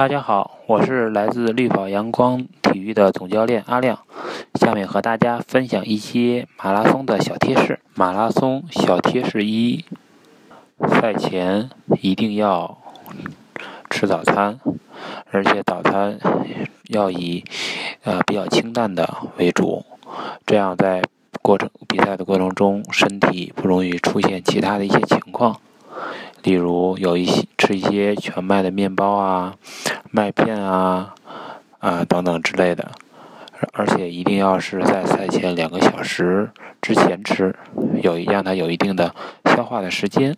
大家好，我是来自绿跑阳光体育的总教练阿亮，下面和大家分享一些马拉松的小贴士。马拉松小贴士一：赛前一定要吃早餐，而且早餐要以呃比较清淡的为主，这样在过程比赛的过程中，身体不容易出现其他的一些情况。例如有一些一些全麦的面包啊、麦片啊、啊等等之类的，而且一定要是在赛前两个小时之前吃，有让它有一定的消化的时间。